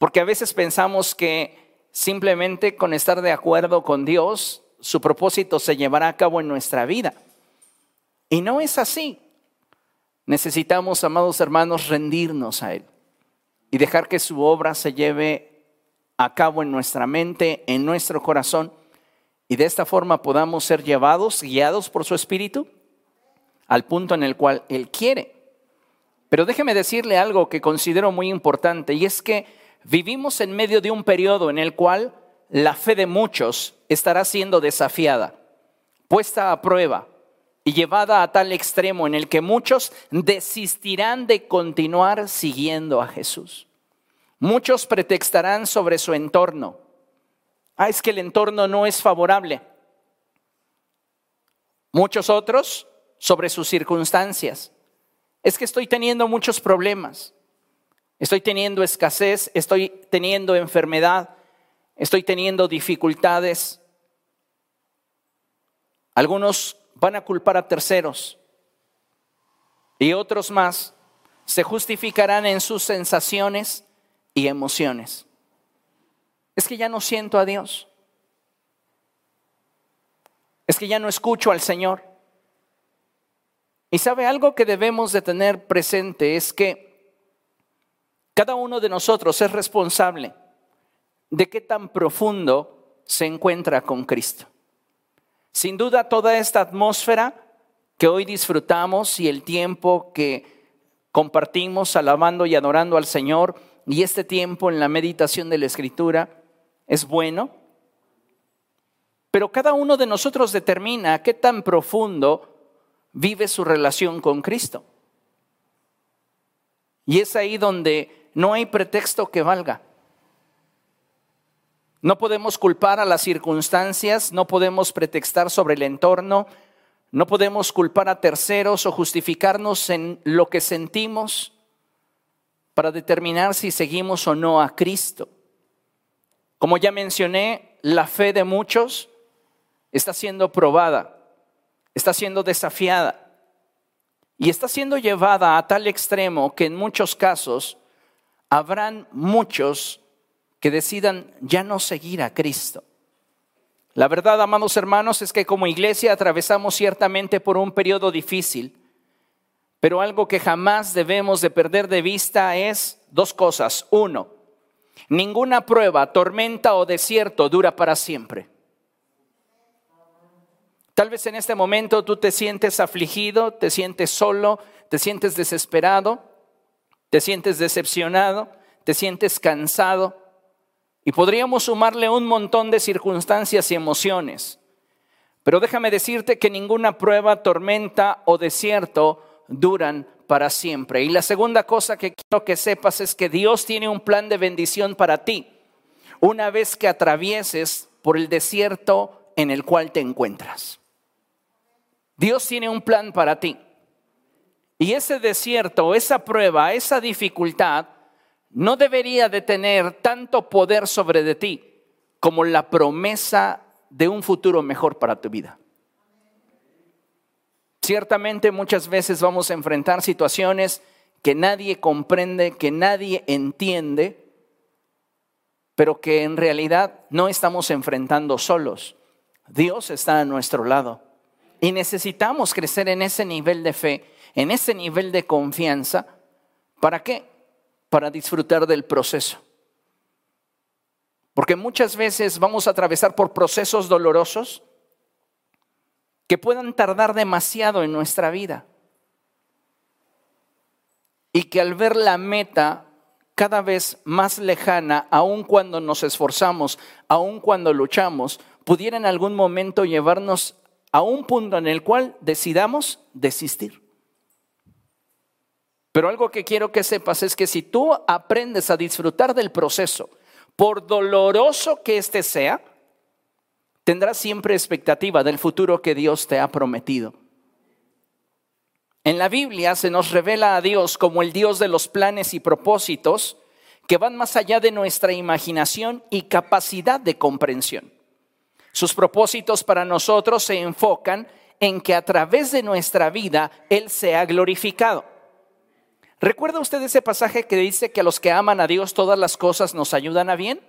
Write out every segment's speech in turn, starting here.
Porque a veces pensamos que simplemente con estar de acuerdo con Dios, su propósito se llevará a cabo en nuestra vida. Y no es así. Necesitamos, amados hermanos, rendirnos a Él y dejar que su obra se lleve a cabo en nuestra mente, en nuestro corazón, y de esta forma podamos ser llevados, guiados por su Espíritu, al punto en el cual Él quiere. Pero déjeme decirle algo que considero muy importante, y es que vivimos en medio de un periodo en el cual la fe de muchos estará siendo desafiada, puesta a prueba y llevada a tal extremo en el que muchos desistirán de continuar siguiendo a Jesús. Muchos pretextarán sobre su entorno. Ah, es que el entorno no es favorable. Muchos otros sobre sus circunstancias. Es que estoy teniendo muchos problemas. Estoy teniendo escasez, estoy teniendo enfermedad, estoy teniendo dificultades. Algunos van a culpar a terceros y otros más se justificarán en sus sensaciones y emociones. Es que ya no siento a Dios. Es que ya no escucho al Señor. Y sabe algo que debemos de tener presente es que cada uno de nosotros es responsable de qué tan profundo se encuentra con Cristo. Sin duda toda esta atmósfera que hoy disfrutamos y el tiempo que compartimos alabando y adorando al Señor y este tiempo en la meditación de la Escritura es bueno, pero cada uno de nosotros determina qué tan profundo vive su relación con Cristo. Y es ahí donde no hay pretexto que valga. No podemos culpar a las circunstancias, no podemos pretextar sobre el entorno, no podemos culpar a terceros o justificarnos en lo que sentimos para determinar si seguimos o no a Cristo. Como ya mencioné, la fe de muchos está siendo probada, está siendo desafiada y está siendo llevada a tal extremo que en muchos casos habrán muchos que decidan ya no seguir a Cristo. La verdad, amados hermanos, es que como iglesia atravesamos ciertamente por un periodo difícil, pero algo que jamás debemos de perder de vista es dos cosas. Uno, ninguna prueba, tormenta o desierto dura para siempre. Tal vez en este momento tú te sientes afligido, te sientes solo, te sientes desesperado, te sientes decepcionado, te sientes cansado. Y podríamos sumarle un montón de circunstancias y emociones. Pero déjame decirte que ninguna prueba, tormenta o desierto duran para siempre. Y la segunda cosa que quiero que sepas es que Dios tiene un plan de bendición para ti una vez que atravieses por el desierto en el cual te encuentras. Dios tiene un plan para ti. Y ese desierto, esa prueba, esa dificultad, no debería de tener tanto poder sobre de ti como la promesa de un futuro mejor para tu vida. Ciertamente muchas veces vamos a enfrentar situaciones que nadie comprende, que nadie entiende, pero que en realidad no estamos enfrentando solos. Dios está a nuestro lado y necesitamos crecer en ese nivel de fe, en ese nivel de confianza. ¿Para qué? para disfrutar del proceso. Porque muchas veces vamos a atravesar por procesos dolorosos que puedan tardar demasiado en nuestra vida. Y que al ver la meta cada vez más lejana, aun cuando nos esforzamos, aun cuando luchamos, pudiera en algún momento llevarnos a un punto en el cual decidamos desistir. Pero algo que quiero que sepas es que si tú aprendes a disfrutar del proceso, por doloroso que éste sea, tendrás siempre expectativa del futuro que Dios te ha prometido. En la Biblia se nos revela a Dios como el Dios de los planes y propósitos que van más allá de nuestra imaginación y capacidad de comprensión. Sus propósitos para nosotros se enfocan en que a través de nuestra vida Él sea glorificado. ¿Recuerda usted ese pasaje que dice que a los que aman a Dios todas las cosas nos ayudan a bien?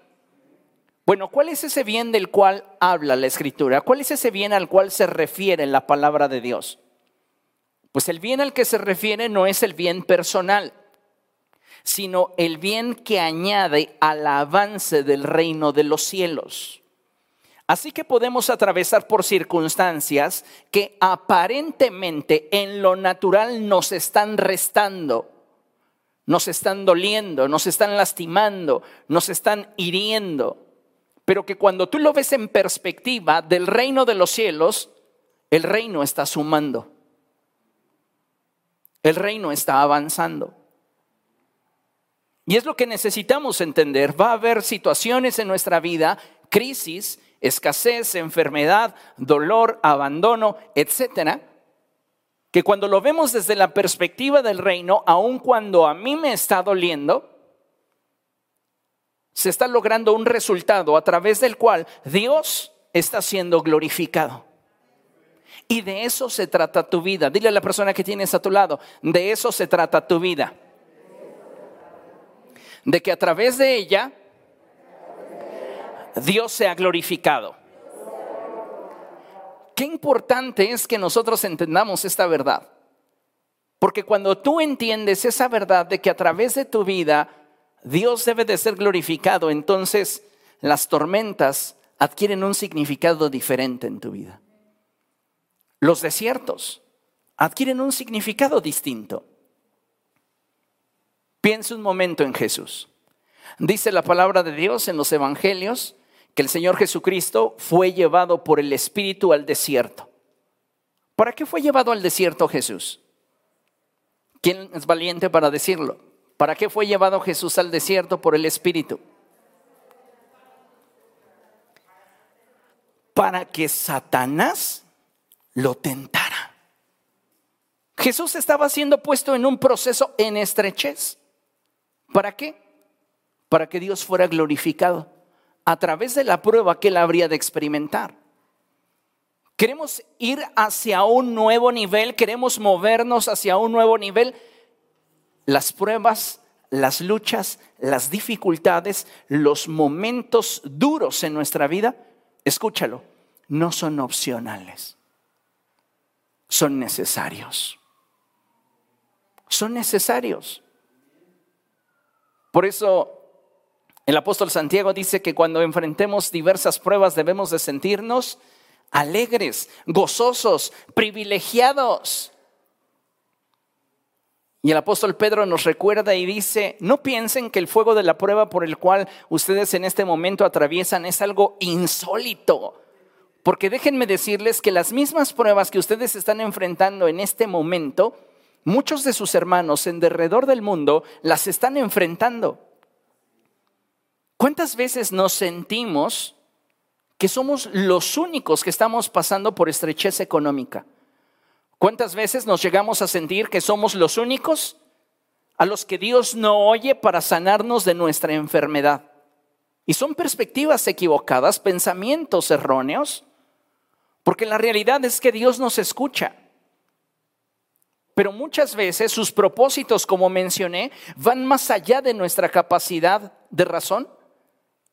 Bueno, ¿cuál es ese bien del cual habla la Escritura? ¿Cuál es ese bien al cual se refiere la palabra de Dios? Pues el bien al que se refiere no es el bien personal, sino el bien que añade al avance del reino de los cielos. Así que podemos atravesar por circunstancias que aparentemente en lo natural nos están restando, nos están doliendo, nos están lastimando, nos están hiriendo, pero que cuando tú lo ves en perspectiva del reino de los cielos, el reino está sumando, el reino está avanzando. Y es lo que necesitamos entender. Va a haber situaciones en nuestra vida, crisis, escasez, enfermedad, dolor, abandono, etcétera, que cuando lo vemos desde la perspectiva del reino, aun cuando a mí me está doliendo, se está logrando un resultado a través del cual Dios está siendo glorificado. Y de eso se trata tu vida. Dile a la persona que tienes a tu lado, de eso se trata tu vida. De que a través de ella Dios sea glorificado. Qué importante es que nosotros entendamos esta verdad. Porque cuando tú entiendes esa verdad de que a través de tu vida Dios debe de ser glorificado, entonces las tormentas adquieren un significado diferente en tu vida. Los desiertos adquieren un significado distinto. Piensa un momento en Jesús. Dice la palabra de Dios en los evangelios que el Señor Jesucristo fue llevado por el Espíritu al desierto. ¿Para qué fue llevado al desierto Jesús? ¿Quién es valiente para decirlo? ¿Para qué fue llevado Jesús al desierto por el Espíritu? Para que Satanás lo tentara. Jesús estaba siendo puesto en un proceso en estrechez. ¿Para qué? Para que Dios fuera glorificado a través de la prueba que él habría de experimentar. Queremos ir hacia un nuevo nivel, queremos movernos hacia un nuevo nivel las pruebas, las luchas, las dificultades, los momentos duros en nuestra vida, escúchalo, no son opcionales, son necesarios. Son necesarios. Por eso el apóstol Santiago dice que cuando enfrentemos diversas pruebas debemos de sentirnos alegres, gozosos, privilegiados. Y el apóstol Pedro nos recuerda y dice, no piensen que el fuego de la prueba por el cual ustedes en este momento atraviesan es algo insólito. Porque déjenme decirles que las mismas pruebas que ustedes están enfrentando en este momento, muchos de sus hermanos en derredor del mundo las están enfrentando. ¿Cuántas veces nos sentimos que somos los únicos que estamos pasando por estrechez económica? ¿Cuántas veces nos llegamos a sentir que somos los únicos a los que Dios no oye para sanarnos de nuestra enfermedad? Y son perspectivas equivocadas, pensamientos erróneos, porque la realidad es que Dios nos escucha. Pero muchas veces sus propósitos, como mencioné, van más allá de nuestra capacidad de razón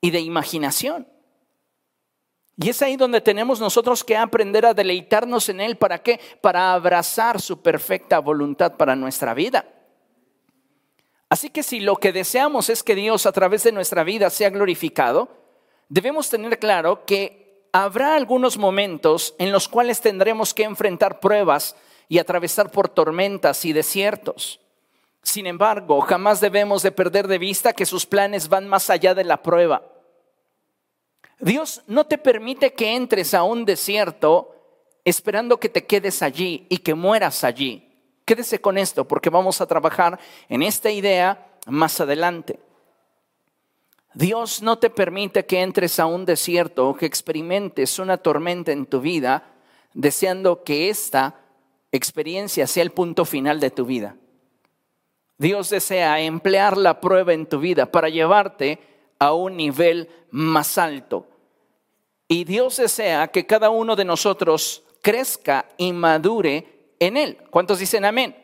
y de imaginación. Y es ahí donde tenemos nosotros que aprender a deleitarnos en Él. ¿Para qué? Para abrazar su perfecta voluntad para nuestra vida. Así que si lo que deseamos es que Dios a través de nuestra vida sea glorificado, debemos tener claro que habrá algunos momentos en los cuales tendremos que enfrentar pruebas y atravesar por tormentas y desiertos. Sin embargo, jamás debemos de perder de vista que sus planes van más allá de la prueba. Dios no te permite que entres a un desierto esperando que te quedes allí y que mueras allí. Quédese con esto porque vamos a trabajar en esta idea más adelante. Dios no te permite que entres a un desierto o que experimentes una tormenta en tu vida deseando que esta experiencia sea el punto final de tu vida. Dios desea emplear la prueba en tu vida para llevarte a un nivel más alto. Y Dios desea que cada uno de nosotros crezca y madure en Él. ¿Cuántos dicen amén?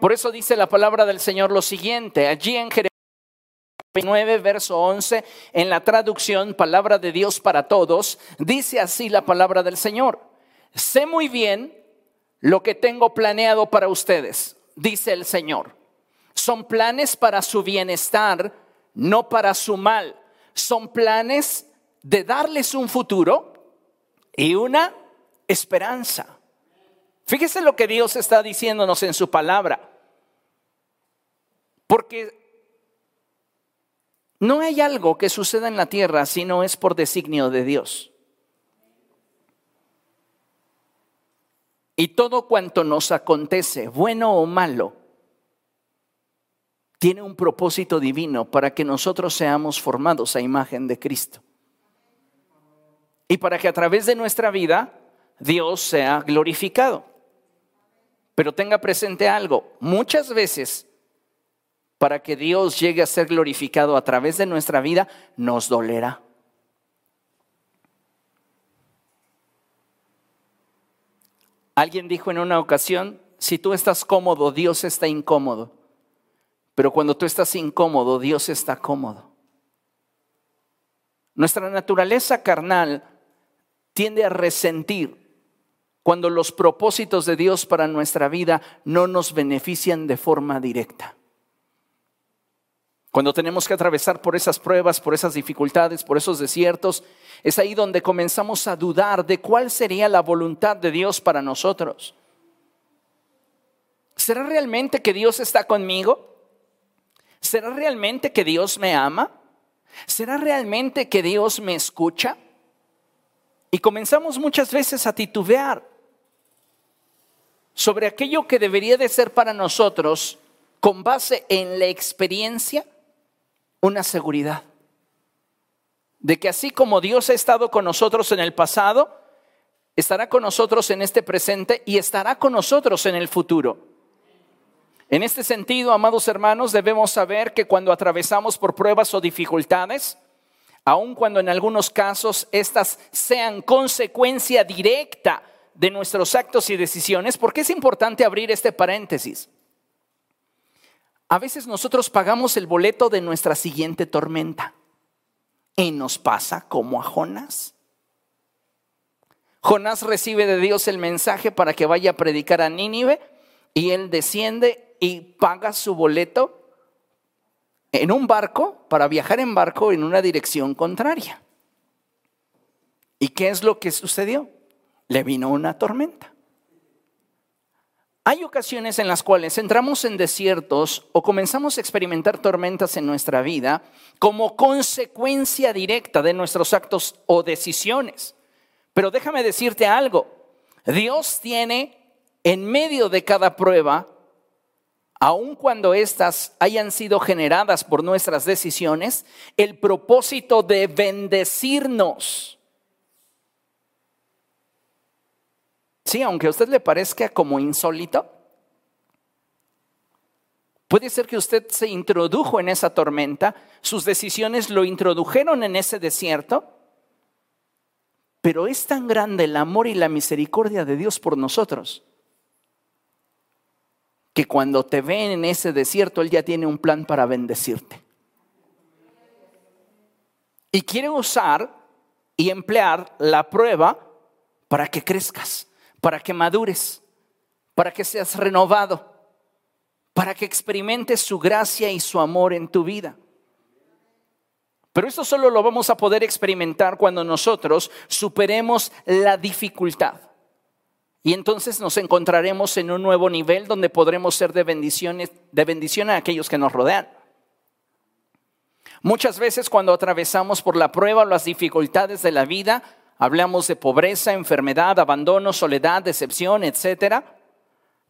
Por eso dice la palabra del Señor lo siguiente, allí en Jeremías 9, verso 11, en la traducción Palabra de Dios para Todos, dice así la palabra del Señor. Sé muy bien lo que tengo planeado para ustedes, dice el Señor. Son planes para su bienestar, no para su mal. Son planes de darles un futuro y una esperanza. Fíjese lo que Dios está diciéndonos en su palabra. Porque no hay algo que suceda en la tierra si no es por designio de Dios. Y todo cuanto nos acontece, bueno o malo, tiene un propósito divino para que nosotros seamos formados a imagen de Cristo. Y para que a través de nuestra vida Dios sea glorificado. Pero tenga presente algo, muchas veces para que Dios llegue a ser glorificado a través de nuestra vida, nos dolerá. Alguien dijo en una ocasión, si tú estás cómodo, Dios está incómodo. Pero cuando tú estás incómodo, Dios está cómodo. Nuestra naturaleza carnal tiende a resentir cuando los propósitos de Dios para nuestra vida no nos benefician de forma directa. Cuando tenemos que atravesar por esas pruebas, por esas dificultades, por esos desiertos, es ahí donde comenzamos a dudar de cuál sería la voluntad de Dios para nosotros. ¿Será realmente que Dios está conmigo? ¿Será realmente que Dios me ama? ¿Será realmente que Dios me escucha? Y comenzamos muchas veces a titubear sobre aquello que debería de ser para nosotros con base en la experiencia una seguridad de que así como Dios ha estado con nosotros en el pasado, estará con nosotros en este presente y estará con nosotros en el futuro. En este sentido, amados hermanos, debemos saber que cuando atravesamos por pruebas o dificultades, aun cuando en algunos casos estas sean consecuencia directa de nuestros actos y decisiones, porque es importante abrir este paréntesis. A veces nosotros pagamos el boleto de nuestra siguiente tormenta y nos pasa como a Jonás. Jonás recibe de Dios el mensaje para que vaya a predicar a Nínive y él desciende y paga su boleto en un barco para viajar en barco en una dirección contraria. ¿Y qué es lo que sucedió? Le vino una tormenta. Hay ocasiones en las cuales entramos en desiertos o comenzamos a experimentar tormentas en nuestra vida como consecuencia directa de nuestros actos o decisiones. Pero déjame decirte algo, Dios tiene en medio de cada prueba, aun cuando éstas hayan sido generadas por nuestras decisiones, el propósito de bendecirnos. Sí, aunque a usted le parezca como insólito, puede ser que usted se introdujo en esa tormenta, sus decisiones lo introdujeron en ese desierto, pero es tan grande el amor y la misericordia de Dios por nosotros que cuando te ven en ese desierto, Él ya tiene un plan para bendecirte. Y quiere usar y emplear la prueba para que crezcas para que madures, para que seas renovado, para que experimentes su gracia y su amor en tu vida. Pero esto solo lo vamos a poder experimentar cuando nosotros superemos la dificultad. Y entonces nos encontraremos en un nuevo nivel donde podremos ser de bendiciones, de bendición a aquellos que nos rodean. Muchas veces cuando atravesamos por la prueba o las dificultades de la vida, hablamos de pobreza, enfermedad, abandono, soledad, decepción, etc.,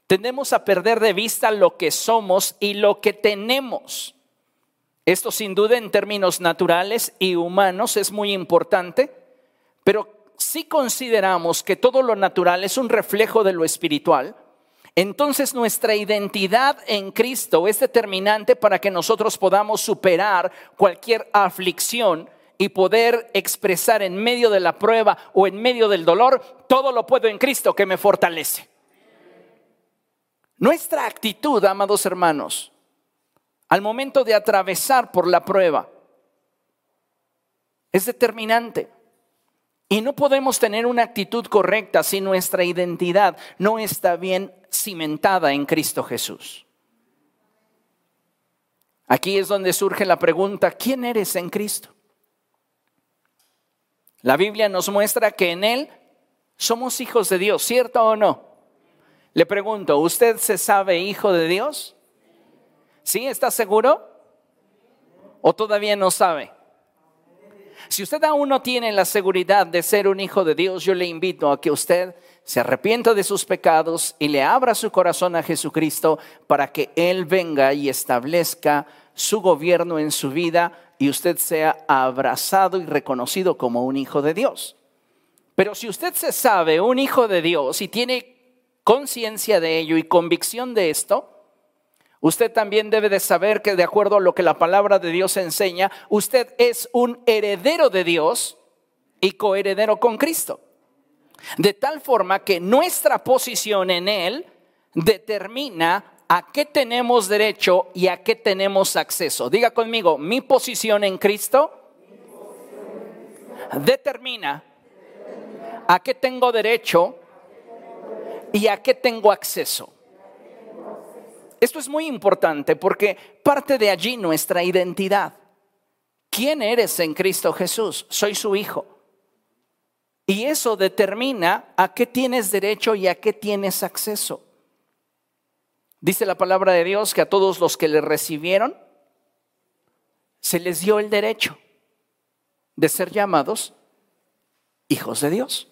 tendemos a perder de vista lo que somos y lo que tenemos. Esto sin duda en términos naturales y humanos es muy importante, pero si consideramos que todo lo natural es un reflejo de lo espiritual, entonces nuestra identidad en Cristo es determinante para que nosotros podamos superar cualquier aflicción y poder expresar en medio de la prueba o en medio del dolor, todo lo puedo en Cristo que me fortalece. Nuestra actitud, amados hermanos, al momento de atravesar por la prueba, es determinante. Y no podemos tener una actitud correcta si nuestra identidad no está bien cimentada en Cristo Jesús. Aquí es donde surge la pregunta, ¿quién eres en Cristo? La Biblia nos muestra que en Él somos hijos de Dios, ¿cierto o no? Le pregunto, ¿usted se sabe hijo de Dios? ¿Sí? ¿Está seguro? ¿O todavía no sabe? Si usted aún no tiene la seguridad de ser un hijo de Dios, yo le invito a que usted se arrepienta de sus pecados y le abra su corazón a Jesucristo para que Él venga y establezca su gobierno en su vida y usted sea abrazado y reconocido como un hijo de Dios. Pero si usted se sabe un hijo de Dios y tiene conciencia de ello y convicción de esto, usted también debe de saber que de acuerdo a lo que la palabra de Dios enseña, usted es un heredero de Dios y coheredero con Cristo. De tal forma que nuestra posición en Él determina a qué tenemos derecho y a qué tenemos acceso. Diga conmigo, mi posición en Cristo determina a qué tengo derecho y a qué tengo acceso. Esto es muy importante porque parte de allí nuestra identidad. ¿Quién eres en Cristo Jesús? Soy su hijo. Y eso determina a qué tienes derecho y a qué tienes acceso. Dice la palabra de Dios que a todos los que le recibieron se les dio el derecho de ser llamados hijos de Dios.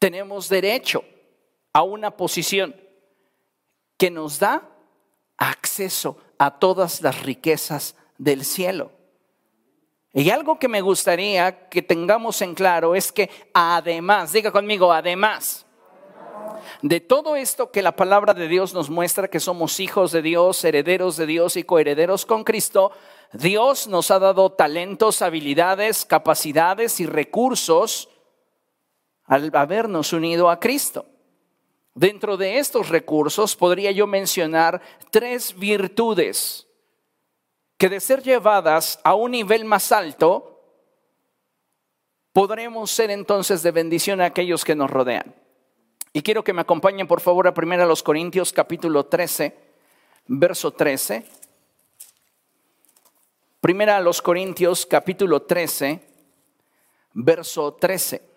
Tenemos derecho a una posición que nos da acceso a todas las riquezas del cielo. Y algo que me gustaría que tengamos en claro es que además, diga conmigo, además, de todo esto que la palabra de Dios nos muestra que somos hijos de Dios, herederos de Dios y coherederos con Cristo, Dios nos ha dado talentos, habilidades, capacidades y recursos al habernos unido a Cristo. Dentro de estos recursos podría yo mencionar tres virtudes que de ser llevadas a un nivel más alto, podremos ser entonces de bendición a aquellos que nos rodean. Y quiero que me acompañen por favor a 1 Corintios capítulo 13, verso 13. Primera los Corintios capítulo 13, verso 13.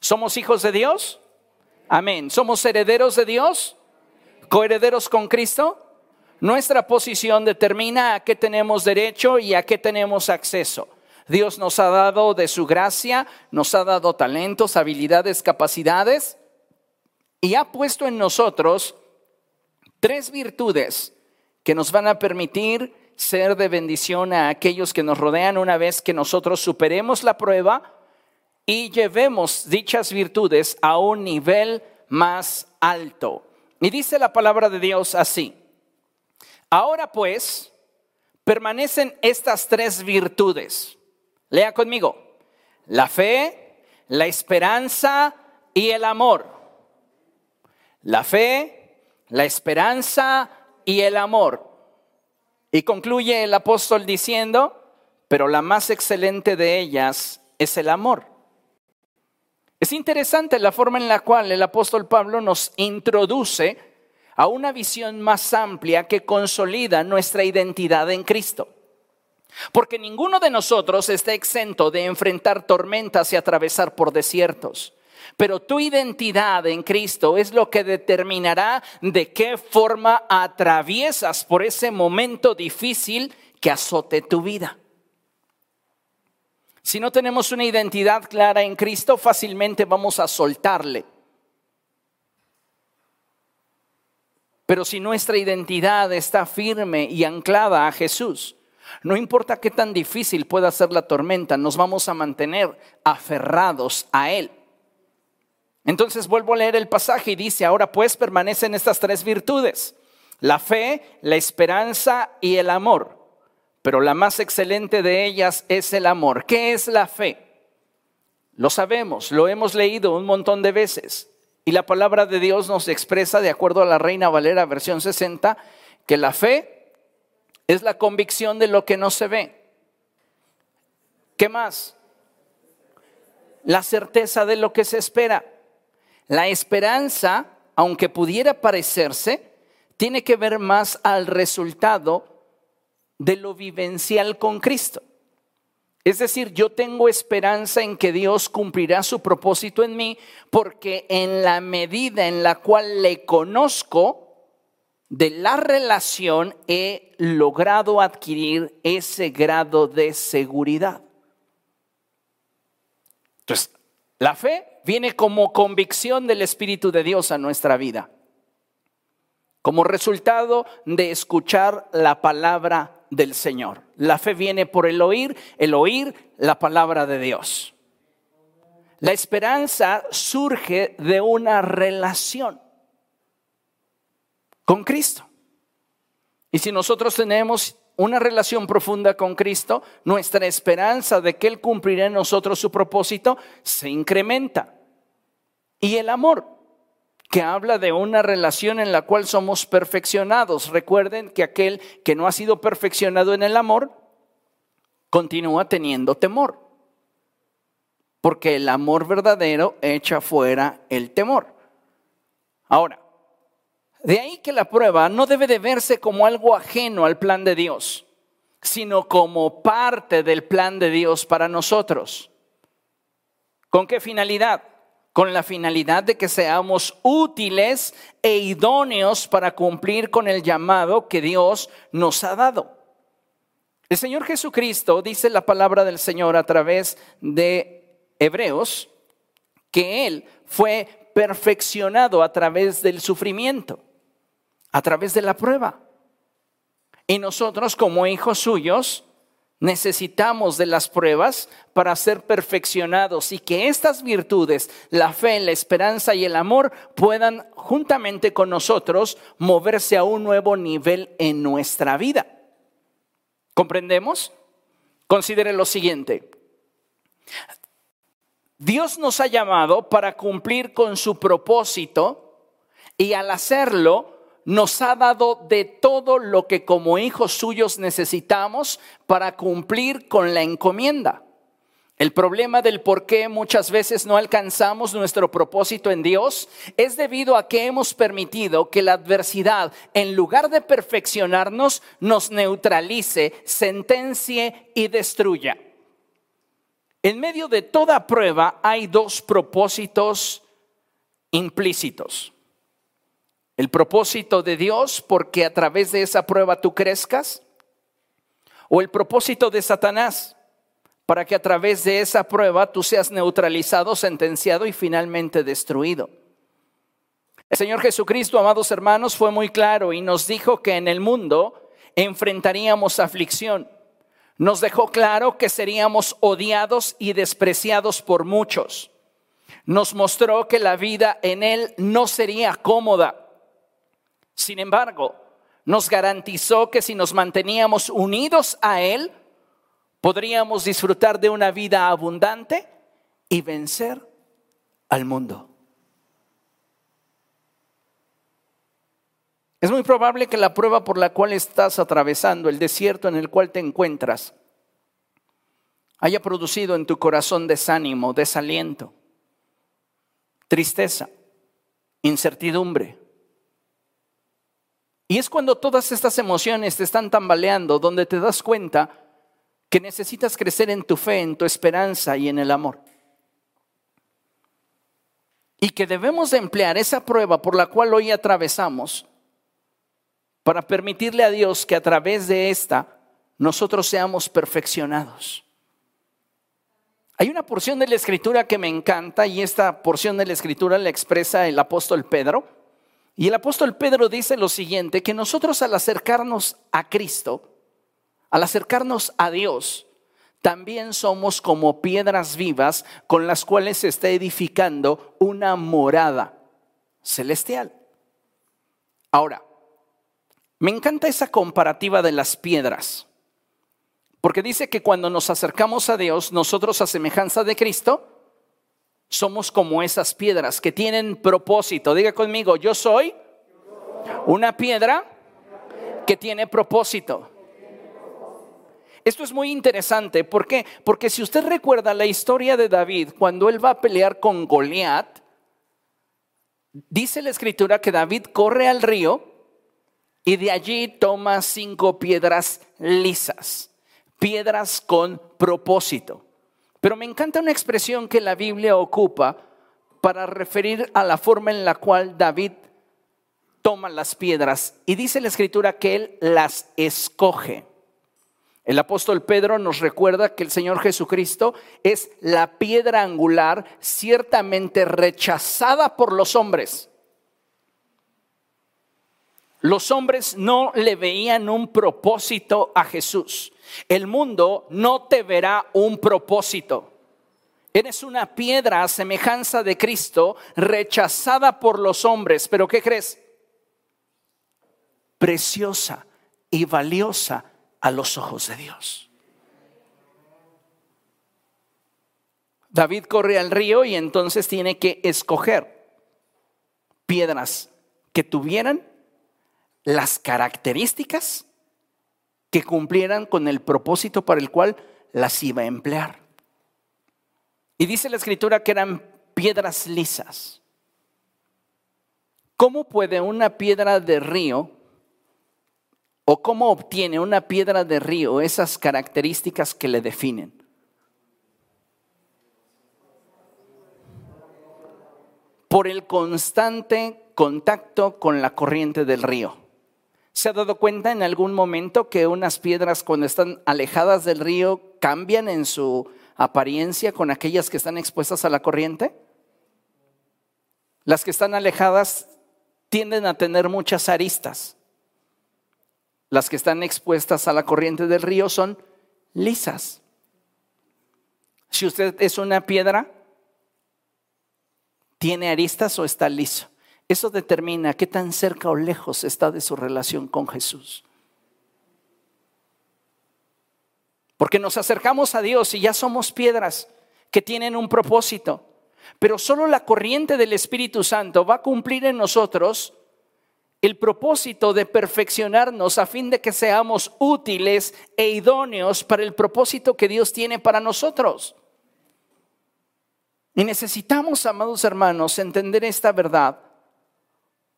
¿Somos hijos de Dios? Amén. ¿Somos herederos de Dios? ¿Coherederos con Cristo? Nuestra posición determina a qué tenemos derecho y a qué tenemos acceso. Dios nos ha dado de su gracia, nos ha dado talentos, habilidades, capacidades y ha puesto en nosotros tres virtudes que nos van a permitir ser de bendición a aquellos que nos rodean una vez que nosotros superemos la prueba y llevemos dichas virtudes a un nivel más alto. Y dice la palabra de Dios así. Ahora pues, permanecen estas tres virtudes. Lea conmigo. La fe, la esperanza y el amor. La fe, la esperanza y el amor. Y concluye el apóstol diciendo, pero la más excelente de ellas es el amor. Es interesante la forma en la cual el apóstol Pablo nos introduce a una visión más amplia que consolida nuestra identidad en Cristo. Porque ninguno de nosotros está exento de enfrentar tormentas y atravesar por desiertos. Pero tu identidad en Cristo es lo que determinará de qué forma atraviesas por ese momento difícil que azote tu vida. Si no tenemos una identidad clara en Cristo, fácilmente vamos a soltarle. Pero si nuestra identidad está firme y anclada a Jesús, no importa qué tan difícil pueda ser la tormenta, nos vamos a mantener aferrados a Él. Entonces vuelvo a leer el pasaje y dice, ahora pues permanecen estas tres virtudes, la fe, la esperanza y el amor. Pero la más excelente de ellas es el amor. ¿Qué es la fe? Lo sabemos, lo hemos leído un montón de veces. Y la palabra de Dios nos expresa, de acuerdo a la Reina Valera versión 60, que la fe es la convicción de lo que no se ve. ¿Qué más? La certeza de lo que se espera. La esperanza, aunque pudiera parecerse, tiene que ver más al resultado de lo vivencial con Cristo. Es decir, yo tengo esperanza en que Dios cumplirá su propósito en mí porque en la medida en la cual le conozco de la relación he logrado adquirir ese grado de seguridad. Entonces, la fe viene como convicción del Espíritu de Dios a nuestra vida, como resultado de escuchar la palabra del Señor. La fe viene por el oír, el oír la palabra de Dios. La esperanza surge de una relación con Cristo. Y si nosotros tenemos una relación profunda con Cristo, nuestra esperanza de que Él cumplirá en nosotros su propósito se incrementa. Y el amor que habla de una relación en la cual somos perfeccionados. Recuerden que aquel que no ha sido perfeccionado en el amor continúa teniendo temor, porque el amor verdadero echa fuera el temor. Ahora, de ahí que la prueba no debe de verse como algo ajeno al plan de Dios, sino como parte del plan de Dios para nosotros. ¿Con qué finalidad? Con la finalidad de que seamos útiles e idóneos para cumplir con el llamado que Dios nos ha dado. El Señor Jesucristo dice la palabra del Señor a través de Hebreos que Él fue perfeccionado a través del sufrimiento, a través de la prueba. Y nosotros como hijos suyos, Necesitamos de las pruebas para ser perfeccionados y que estas virtudes, la fe, la esperanza y el amor, puedan juntamente con nosotros moverse a un nuevo nivel en nuestra vida. ¿Comprendemos? Considere lo siguiente. Dios nos ha llamado para cumplir con su propósito y al hacerlo nos ha dado de todo lo que como hijos suyos necesitamos para cumplir con la encomienda. El problema del por qué muchas veces no alcanzamos nuestro propósito en Dios es debido a que hemos permitido que la adversidad, en lugar de perfeccionarnos, nos neutralice, sentencie y destruya. En medio de toda prueba hay dos propósitos implícitos. El propósito de Dios porque a través de esa prueba tú crezcas. O el propósito de Satanás para que a través de esa prueba tú seas neutralizado, sentenciado y finalmente destruido. El Señor Jesucristo, amados hermanos, fue muy claro y nos dijo que en el mundo enfrentaríamos aflicción. Nos dejó claro que seríamos odiados y despreciados por muchos. Nos mostró que la vida en Él no sería cómoda sin embargo, nos garantizó que si nos manteníamos unidos a Él, podríamos disfrutar de una vida abundante y vencer al mundo. Es muy probable que la prueba por la cual estás atravesando, el desierto en el cual te encuentras, haya producido en tu corazón desánimo, desaliento, tristeza, incertidumbre, y es cuando todas estas emociones te están tambaleando, donde te das cuenta que necesitas crecer en tu fe, en tu esperanza y en el amor. Y que debemos de emplear esa prueba por la cual hoy atravesamos para permitirle a Dios que a través de esta nosotros seamos perfeccionados. Hay una porción de la escritura que me encanta y esta porción de la escritura la expresa el apóstol Pedro y el apóstol Pedro dice lo siguiente, que nosotros al acercarnos a Cristo, al acercarnos a Dios, también somos como piedras vivas con las cuales se está edificando una morada celestial. Ahora, me encanta esa comparativa de las piedras, porque dice que cuando nos acercamos a Dios, nosotros a semejanza de Cristo, somos como esas piedras que tienen propósito. Diga conmigo, yo soy una piedra que tiene propósito. Esto es muy interesante. ¿Por qué? Porque si usted recuerda la historia de David, cuando él va a pelear con Goliat, dice la escritura que David corre al río y de allí toma cinco piedras lisas, piedras con propósito. Pero me encanta una expresión que la Biblia ocupa para referir a la forma en la cual David toma las piedras. Y dice la escritura que él las escoge. El apóstol Pedro nos recuerda que el Señor Jesucristo es la piedra angular ciertamente rechazada por los hombres. Los hombres no le veían un propósito a Jesús. El mundo no te verá un propósito. Eres una piedra a semejanza de Cristo, rechazada por los hombres, pero ¿qué crees? Preciosa y valiosa a los ojos de Dios. David corre al río y entonces tiene que escoger piedras que tuvieran las características que cumplieran con el propósito para el cual las iba a emplear. Y dice la escritura que eran piedras lisas. ¿Cómo puede una piedra de río o cómo obtiene una piedra de río esas características que le definen? Por el constante contacto con la corriente del río. ¿Se ha dado cuenta en algún momento que unas piedras cuando están alejadas del río cambian en su apariencia con aquellas que están expuestas a la corriente? Las que están alejadas tienden a tener muchas aristas. Las que están expuestas a la corriente del río son lisas. Si usted es una piedra, ¿tiene aristas o está liso? Eso determina qué tan cerca o lejos está de su relación con Jesús. Porque nos acercamos a Dios y ya somos piedras que tienen un propósito. Pero solo la corriente del Espíritu Santo va a cumplir en nosotros el propósito de perfeccionarnos a fin de que seamos útiles e idóneos para el propósito que Dios tiene para nosotros. Y necesitamos, amados hermanos, entender esta verdad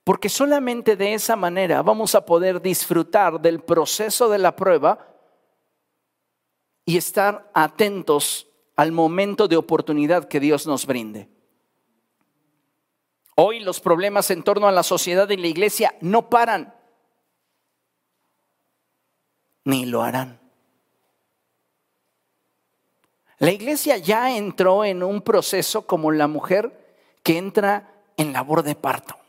porque solamente de esa manera vamos a poder disfrutar del proceso de la prueba y estar atentos al momento de oportunidad que Dios nos brinde. Hoy los problemas en torno a la sociedad y la iglesia no paran, ni lo harán. La iglesia ya entró en un proceso como la mujer que entra en labor de parto.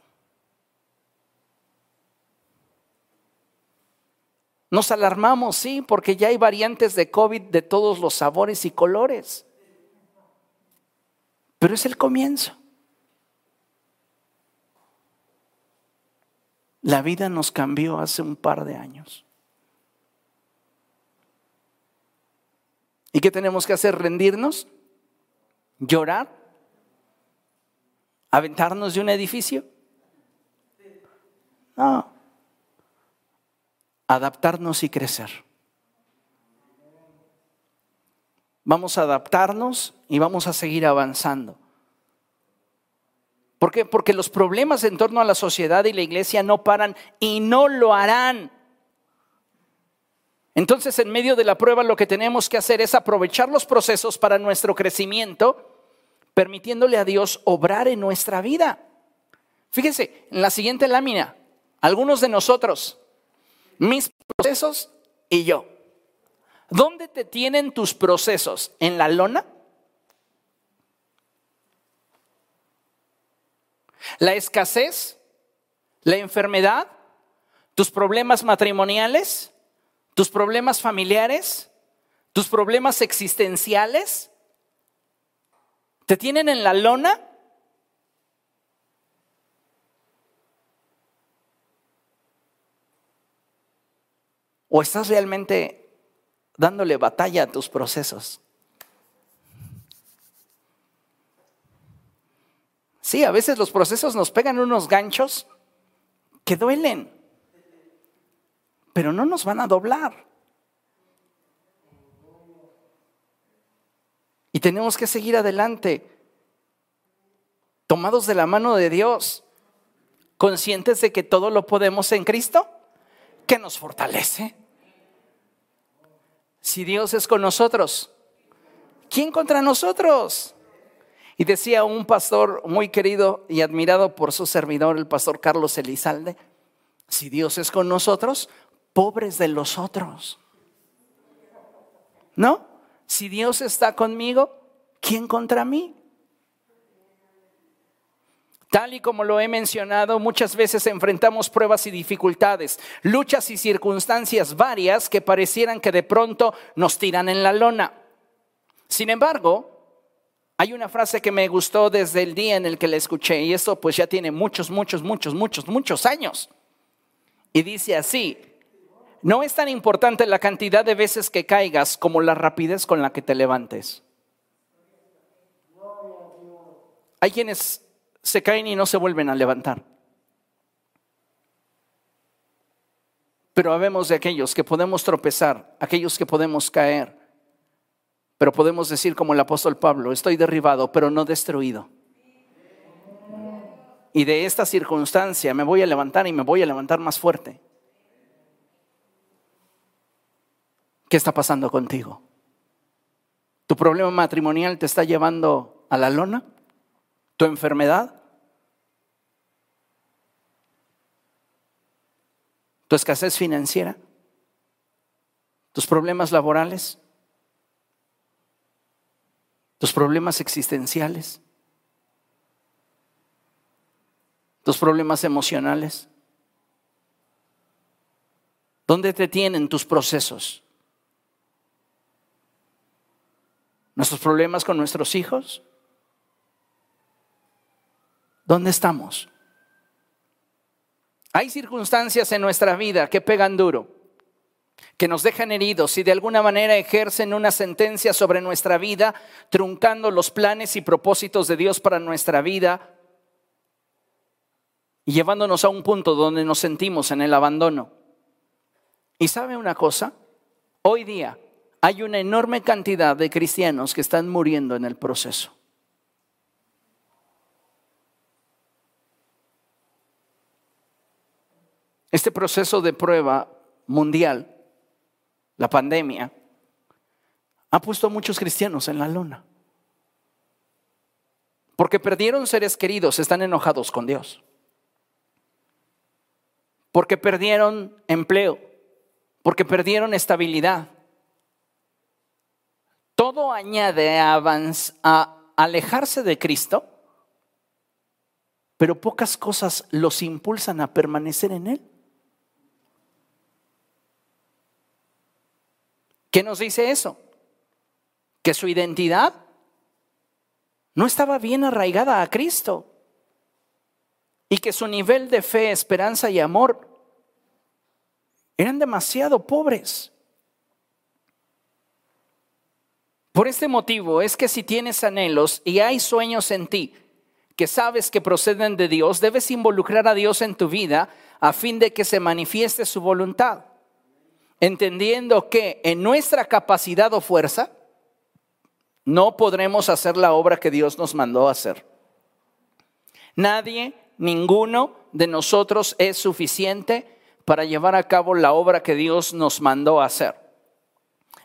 Nos alarmamos, sí, porque ya hay variantes de COVID de todos los sabores y colores. Pero es el comienzo. La vida nos cambió hace un par de años. ¿Y qué tenemos que hacer? ¿Rendirnos? ¿Llorar? ¿Aventarnos de un edificio? No adaptarnos y crecer. Vamos a adaptarnos y vamos a seguir avanzando. ¿Por qué? Porque los problemas en torno a la sociedad y la iglesia no paran y no lo harán. Entonces, en medio de la prueba, lo que tenemos que hacer es aprovechar los procesos para nuestro crecimiento, permitiéndole a Dios obrar en nuestra vida. Fíjense, en la siguiente lámina, algunos de nosotros mis procesos y yo. ¿Dónde te tienen tus procesos? ¿En la lona? ¿La escasez? ¿La enfermedad? ¿Tus problemas matrimoniales? ¿Tus problemas familiares? ¿Tus problemas existenciales? ¿Te tienen en la lona? ¿O estás realmente dándole batalla a tus procesos? Sí, a veces los procesos nos pegan unos ganchos que duelen, pero no nos van a doblar. Y tenemos que seguir adelante, tomados de la mano de Dios, conscientes de que todo lo podemos en Cristo, que nos fortalece. Si Dios es con nosotros, ¿quién contra nosotros? Y decía un pastor muy querido y admirado por su servidor, el pastor Carlos Elizalde, si Dios es con nosotros, pobres de los otros. ¿No? Si Dios está conmigo, ¿quién contra mí? Tal y como lo he mencionado, muchas veces enfrentamos pruebas y dificultades, luchas y circunstancias varias que parecieran que de pronto nos tiran en la lona. Sin embargo, hay una frase que me gustó desde el día en el que la escuché y esto pues ya tiene muchos, muchos, muchos, muchos, muchos años. Y dice así, no es tan importante la cantidad de veces que caigas como la rapidez con la que te levantes. Hay quienes se caen y no se vuelven a levantar. Pero habemos de aquellos que podemos tropezar, aquellos que podemos caer, pero podemos decir como el apóstol Pablo, estoy derribado, pero no destruido. Y de esta circunstancia me voy a levantar y me voy a levantar más fuerte. ¿Qué está pasando contigo? ¿Tu problema matrimonial te está llevando a la lona? ¿Tu enfermedad? ¿Tu escasez financiera? ¿Tus problemas laborales? ¿Tus problemas existenciales? ¿Tus problemas emocionales? ¿Dónde te tienen tus procesos? nuestros problemas con nuestros hijos? ¿Dónde estamos? Hay circunstancias en nuestra vida que pegan duro, que nos dejan heridos y de alguna manera ejercen una sentencia sobre nuestra vida, truncando los planes y propósitos de Dios para nuestra vida y llevándonos a un punto donde nos sentimos en el abandono. ¿Y sabe una cosa? Hoy día hay una enorme cantidad de cristianos que están muriendo en el proceso. Este proceso de prueba mundial, la pandemia, ha puesto a muchos cristianos en la luna. Porque perdieron seres queridos, están enojados con Dios. Porque perdieron empleo, porque perdieron estabilidad, todo añade a, alejarse de Cristo, pero pocas cosas los impulsan a permanecer en Él. ¿Qué nos dice eso? Que su identidad no estaba bien arraigada a Cristo y que su nivel de fe, esperanza y amor eran demasiado pobres. Por este motivo es que si tienes anhelos y hay sueños en ti que sabes que proceden de Dios, debes involucrar a Dios en tu vida a fin de que se manifieste su voluntad, entendiendo que en nuestra capacidad o fuerza no podremos hacer la obra que Dios nos mandó hacer. Nadie, ninguno de nosotros es suficiente para llevar a cabo la obra que Dios nos mandó hacer.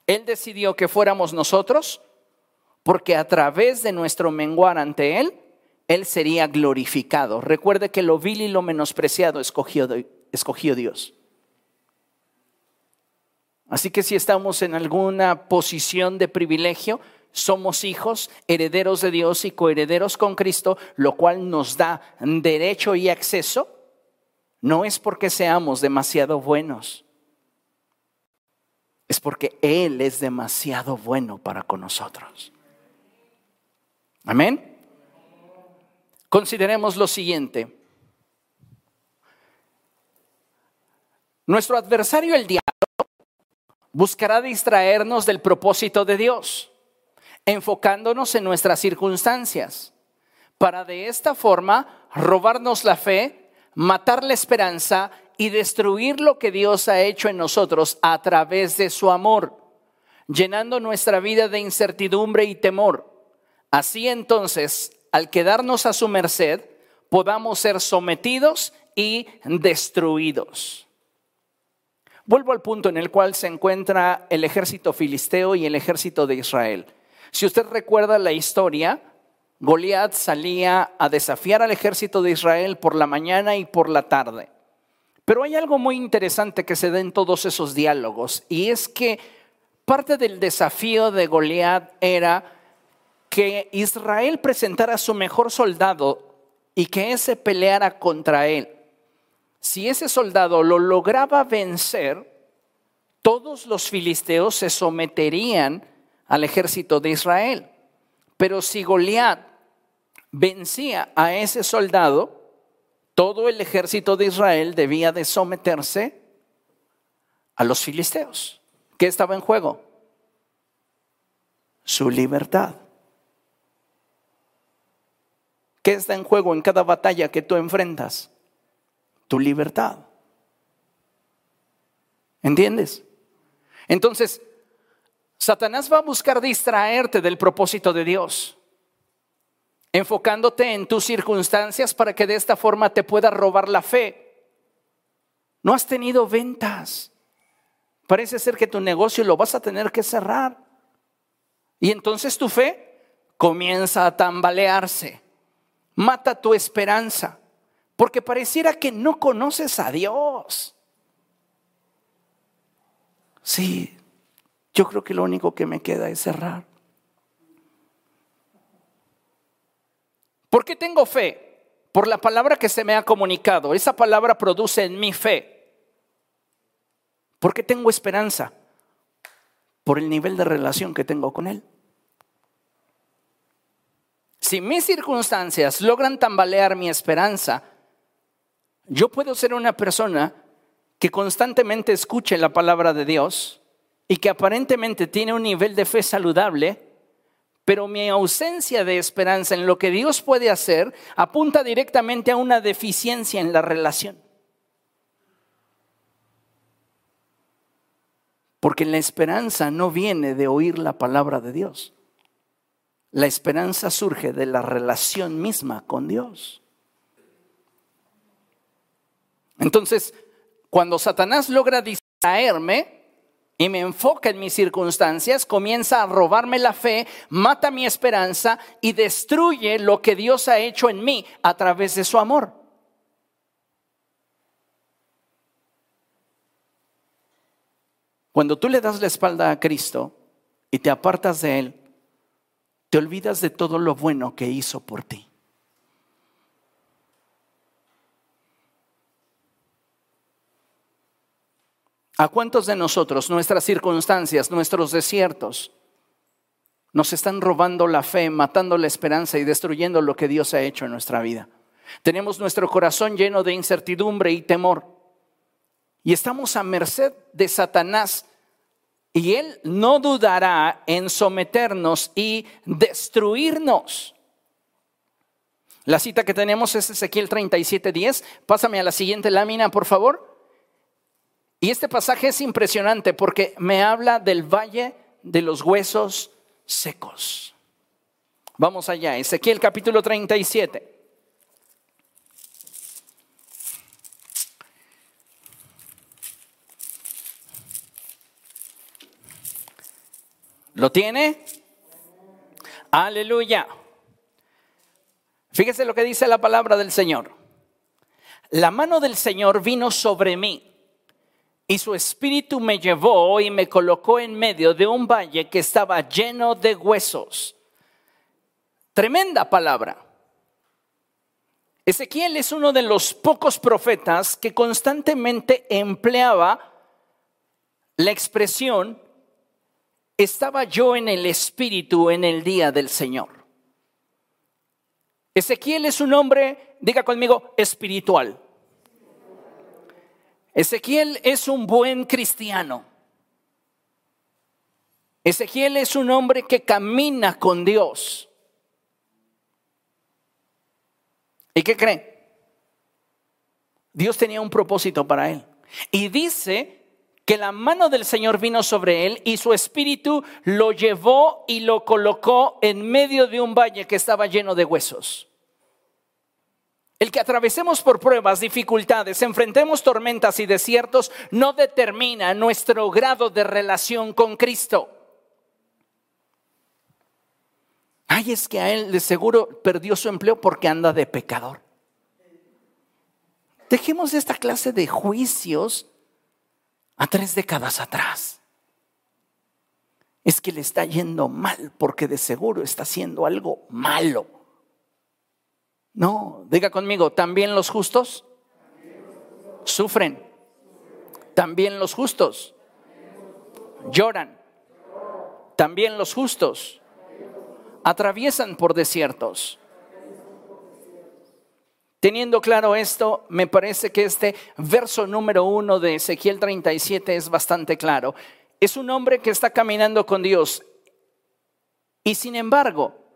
Él decidió que fuéramos nosotros porque a través de nuestro menguar ante Él, Él sería glorificado. Recuerde que lo vil y lo menospreciado escogió, escogió Dios. Así que si estamos en alguna posición de privilegio, somos hijos, herederos de Dios y coherederos con Cristo, lo cual nos da derecho y acceso, no es porque seamos demasiado buenos, es porque Él es demasiado bueno para con nosotros. Amén. Consideremos lo siguiente. Nuestro adversario, el diablo, buscará distraernos del propósito de Dios, enfocándonos en nuestras circunstancias, para de esta forma robarnos la fe, matar la esperanza y destruir lo que Dios ha hecho en nosotros a través de su amor, llenando nuestra vida de incertidumbre y temor. Así entonces, al quedarnos a su merced, podamos ser sometidos y destruidos. Vuelvo al punto en el cual se encuentra el ejército filisteo y el ejército de Israel. Si usted recuerda la historia, Goliat salía a desafiar al ejército de Israel por la mañana y por la tarde. Pero hay algo muy interesante que se da en todos esos diálogos y es que parte del desafío de Goliat era que Israel presentara a su mejor soldado y que ese peleara contra él. Si ese soldado lo lograba vencer, todos los filisteos se someterían al ejército de Israel. Pero si Goliat vencía a ese soldado, todo el ejército de Israel debía de someterse a los filisteos. ¿Qué estaba en juego? Su libertad. ¿Qué está en juego en cada batalla que tú enfrentas? Tu libertad. ¿Entiendes? Entonces, Satanás va a buscar distraerte del propósito de Dios, enfocándote en tus circunstancias para que de esta forma te pueda robar la fe. No has tenido ventas. Parece ser que tu negocio lo vas a tener que cerrar. Y entonces tu fe comienza a tambalearse. Mata tu esperanza, porque pareciera que no conoces a Dios. Sí, yo creo que lo único que me queda es cerrar. ¿Por qué tengo fe? Por la palabra que se me ha comunicado. Esa palabra produce en mi fe. ¿Por qué tengo esperanza? Por el nivel de relación que tengo con Él. Si mis circunstancias logran tambalear mi esperanza, yo puedo ser una persona que constantemente escuche la palabra de Dios, y que aparentemente tiene un nivel de fe saludable, pero mi ausencia de esperanza en lo que Dios puede hacer apunta directamente a una deficiencia en la relación. Porque la esperanza no viene de oír la palabra de Dios. La esperanza surge de la relación misma con Dios. Entonces, cuando Satanás logra distraerme, y me enfoca en mis circunstancias, comienza a robarme la fe, mata mi esperanza y destruye lo que Dios ha hecho en mí a través de su amor. Cuando tú le das la espalda a Cristo y te apartas de Él, te olvidas de todo lo bueno que hizo por ti. ¿A cuántos de nosotros, nuestras circunstancias, nuestros desiertos, nos están robando la fe, matando la esperanza y destruyendo lo que Dios ha hecho en nuestra vida? Tenemos nuestro corazón lleno de incertidumbre y temor. Y estamos a merced de Satanás. Y Él no dudará en someternos y destruirnos. La cita que tenemos es Ezequiel 37:10. Pásame a la siguiente lámina, por favor. Y este pasaje es impresionante porque me habla del valle de los huesos secos. Vamos allá, Ezequiel capítulo 37. ¿Lo tiene? Aleluya. Fíjese lo que dice la palabra del Señor. La mano del Señor vino sobre mí y su espíritu me llevó y me colocó en medio de un valle que estaba lleno de huesos. Tremenda palabra. Ezequiel es uno de los pocos profetas que constantemente empleaba la expresión, estaba yo en el espíritu en el día del Señor. Ezequiel es un hombre, diga conmigo, espiritual. Ezequiel es un buen cristiano. Ezequiel es un hombre que camina con Dios. ¿Y qué cree? Dios tenía un propósito para él. Y dice que la mano del Señor vino sobre él y su espíritu lo llevó y lo colocó en medio de un valle que estaba lleno de huesos. El que atravesemos por pruebas, dificultades, enfrentemos tormentas y desiertos no determina nuestro grado de relación con Cristo. Ay, es que a él de seguro perdió su empleo porque anda de pecador. Dejemos esta clase de juicios a tres décadas atrás. Es que le está yendo mal porque de seguro está haciendo algo malo. No, diga conmigo, también los justos sufren. También los justos lloran. También los justos atraviesan por desiertos. Teniendo claro esto, me parece que este verso número uno de Ezequiel 37 es bastante claro. Es un hombre que está caminando con Dios y sin embargo,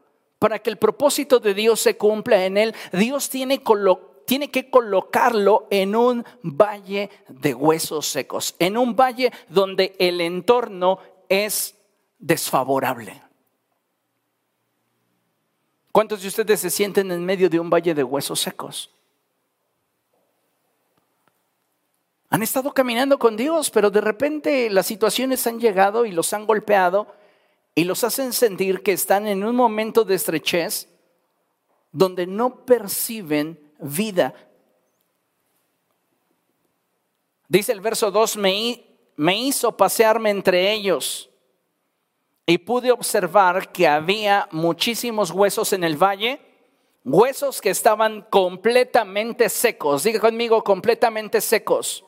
para que el propósito de Dios se cumpla en él, Dios tiene, que colocarlo en un valle de huesos secos, en un valle donde el entorno es desfavorable. ¿Cuántos de ustedes se sienten en medio de un valle de huesos secos? Han estado caminando con Dios, pero de repente las situaciones han llegado y los han golpeado y los hacen sentir que están en un momento de estrechez donde no perciben vida. Dice el verso 2, me, me hizo pasearme entre ellos y pude observar que había muchísimos huesos en el valle, huesos que estaban completamente secos. Diga conmigo, completamente secos.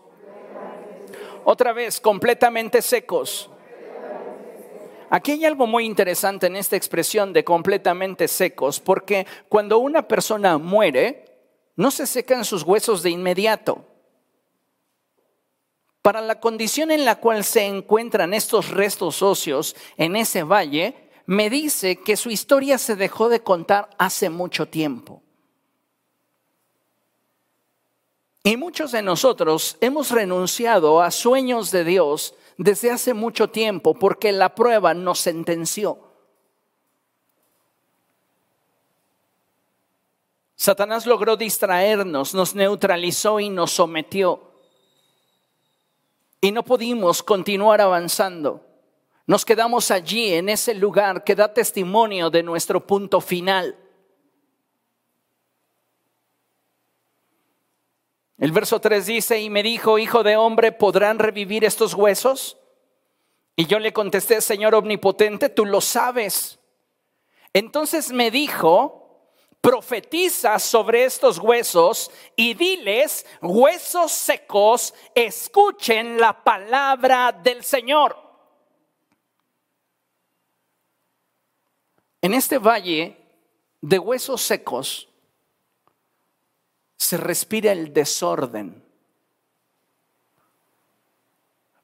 Otra vez, completamente secos. Aquí hay algo muy interesante en esta expresión de completamente secos, porque cuando una persona muere, no se secan sus huesos de inmediato. Para la condición en la cual se encuentran estos restos óseos en ese valle, me dice que su historia se dejó de contar hace mucho tiempo. Y muchos de nosotros hemos renunciado a sueños de Dios desde hace mucho tiempo porque la prueba nos sentenció. Satanás logró distraernos, nos neutralizó y nos sometió y no pudimos continuar avanzando. Nos quedamos allí, en ese lugar que da testimonio de nuestro punto final. El verso 3 dice, y me dijo, hijo de hombre, ¿podrán revivir estos huesos? Y yo le contesté, Señor omnipotente, tú lo sabes. Entonces me dijo, profetiza sobre estos huesos y diles, huesos secos, escuchen la palabra del Señor. En este valle de huesos secos se respira el desorden.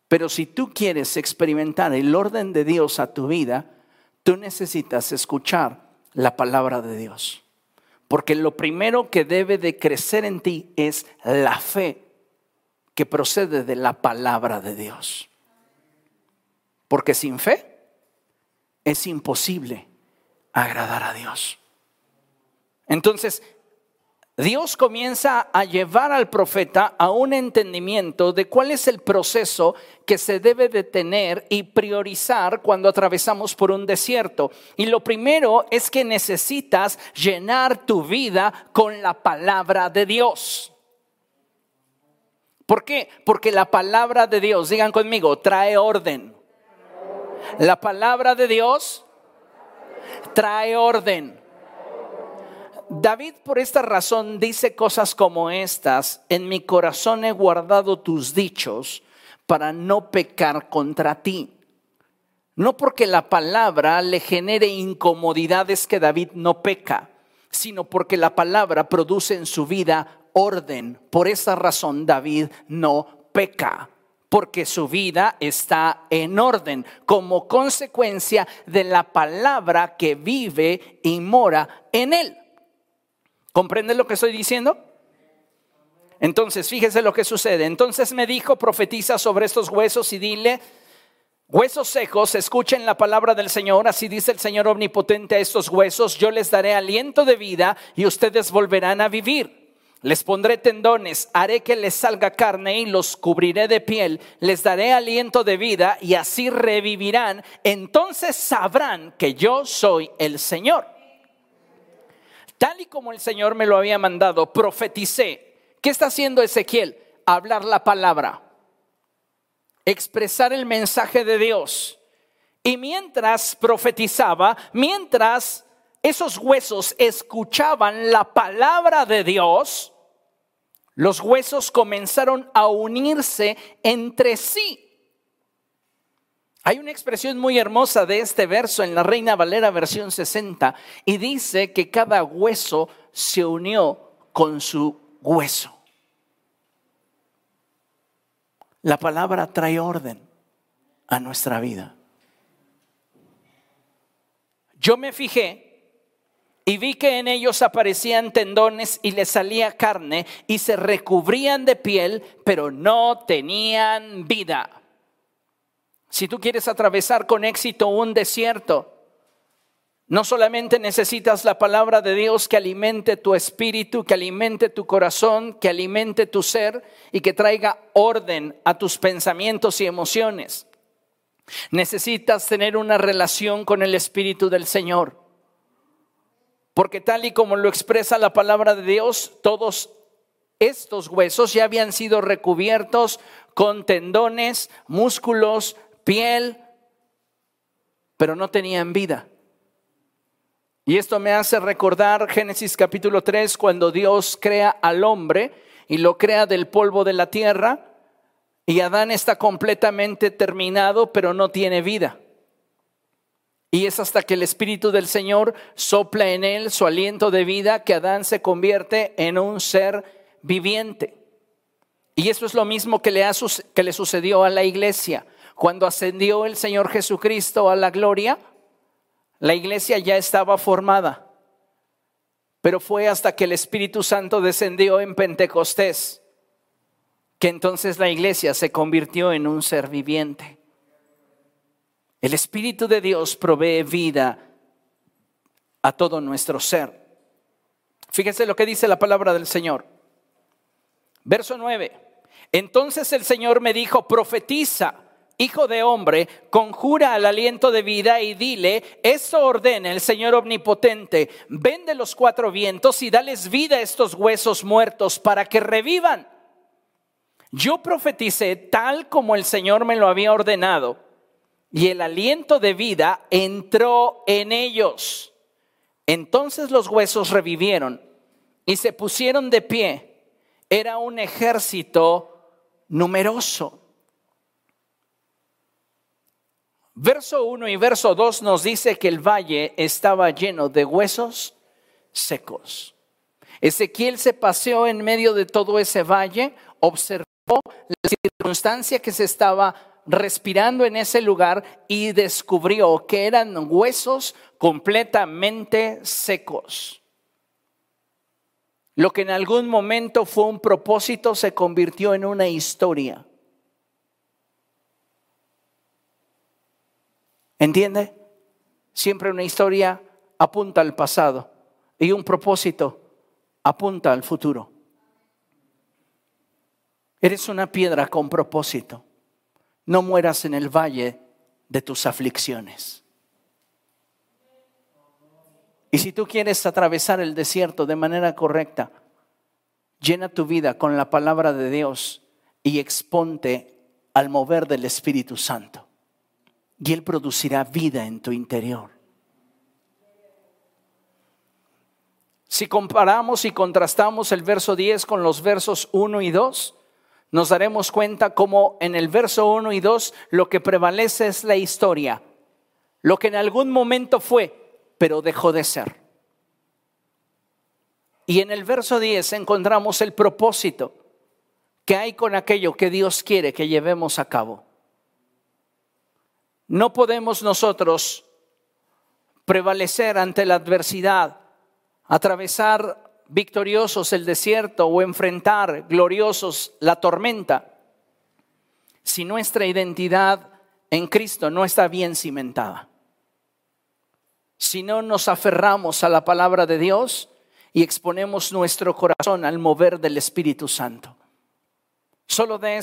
Pero si tú quieres experimentar el orden de Dios a tu vida, tú necesitas escuchar la palabra de Dios. Porque lo primero que debe de crecer en ti es la fe que procede de la palabra de Dios. Porque sin fe es imposible agradar a Dios. Entonces, Dios comienza a llevar al profeta a un entendimiento de cuál es el proceso que se debe de tener y priorizar cuando atravesamos por un desierto. Y lo primero es que necesitas llenar tu vida con la palabra de Dios. ¿Por qué? Porque la palabra de Dios, digan conmigo, trae orden. La palabra de Dios trae orden. David por esta razón dice cosas como estas, en mi corazón he guardado tus dichos para no pecar contra ti. No porque la palabra le genere incomodidades que David no peca, sino porque la palabra produce en su vida orden. Por esa razón David no peca porque su vida está en orden como consecuencia de la palabra que vive y mora en él. ¿Comprende lo que estoy diciendo? Entonces, fíjese lo que sucede. Entonces me dijo, profetiza sobre estos huesos y dile, huesos secos, escuchen la palabra del Señor, así dice el Señor omnipotente a estos huesos, yo les daré aliento de vida y ustedes volverán a vivir. Les pondré tendones, haré que les salga carne y los cubriré de piel, les daré aliento de vida y así revivirán. Entonces sabrán que yo soy el Señor. Tal y como el Señor me lo había mandado, profeticé. ¿Qué está haciendo Ezequiel? Hablar la palabra, expresar el mensaje de Dios. Y mientras profetizaba, mientras esos huesos escuchaban la palabra de Dios, los huesos comenzaron a unirse entre sí. Hay una expresión muy hermosa de este verso en la Reina Valera versión 60 y dice que cada hueso se unió con su hueso. La palabra trae orden a nuestra vida. Yo me fijé y vi que en ellos aparecían tendones y les salía carne y se recubrían de piel, pero no tenían vida. Si tú quieres atravesar con éxito un desierto, no solamente necesitas la palabra de Dios que alimente tu espíritu, que alimente tu corazón, que alimente tu ser y que traiga orden a tus pensamientos y emociones. Necesitas tener una relación con el Espíritu del Señor. Porque tal y como lo expresa la palabra de Dios, todos estos huesos ya habían sido recubiertos con tendones, músculos, piel, pero no tenían vida. Y esto me hace recordar Génesis capítulo 3, cuando Dios crea al hombre y lo crea del polvo de la tierra, y Adán está completamente terminado, pero no tiene vida. Y es hasta que el Espíritu del Señor sopla en él su aliento de vida que Adán se convierte en un ser viviente. Y eso es lo mismo que le, que le sucedió a la iglesia. Cuando ascendió el Señor Jesucristo a la gloria, la iglesia ya estaba formada. Pero fue hasta que el Espíritu Santo descendió en Pentecostés que entonces la iglesia se convirtió en un ser viviente. El Espíritu de Dios provee vida a todo nuestro ser. Fíjense lo que dice la palabra del Señor. Verso 9. Entonces el Señor me dijo, profetiza, hijo de hombre, conjura al aliento de vida y dile, esto ordena el Señor omnipotente, vende los cuatro vientos y dales vida a estos huesos muertos para que revivan. Yo profeticé tal como el Señor me lo había ordenado y el aliento de vida entró en ellos. Entonces los huesos revivieron y se pusieron de pie. Era un ejército numeroso. Verso 1 y verso 2 nos dice que el valle estaba lleno de huesos secos. Ezequiel se paseó en medio de todo ese valle, observó la circunstancia que se estaba respirando en ese lugar y descubrió que eran huesos completamente secos. Lo que en algún momento fue un propósito se convirtió en una historia. ¿Entiende? Siempre una historia apunta al pasado y un propósito apunta al futuro. Eres una piedra con propósito no mueras en el valle de tus aflicciones. Y si tú quieres atravesar el desierto de manera correcta, llena tu vida con la palabra de Dios y exponte al mover del Espíritu Santo. Y Él producirá vida en tu interior. Si comparamos y contrastamos el verso 10 con los versos 1 y 2, nos daremos cuenta como en el verso 1 y 2 lo que prevalece es la historia, lo que en algún momento fue, pero dejó de ser. Y en el verso 10 encontramos el propósito que hay con aquello que Dios quiere que llevemos a cabo. No podemos nosotros prevalecer ante la adversidad, atravesar victoriosos el desierto o enfrentar gloriosos la tormenta si nuestra identidad en Cristo no está bien cimentada. Si no nos aferramos a la palabra de Dios y exponemos nuestro corazón al mover del Espíritu Santo. Solo de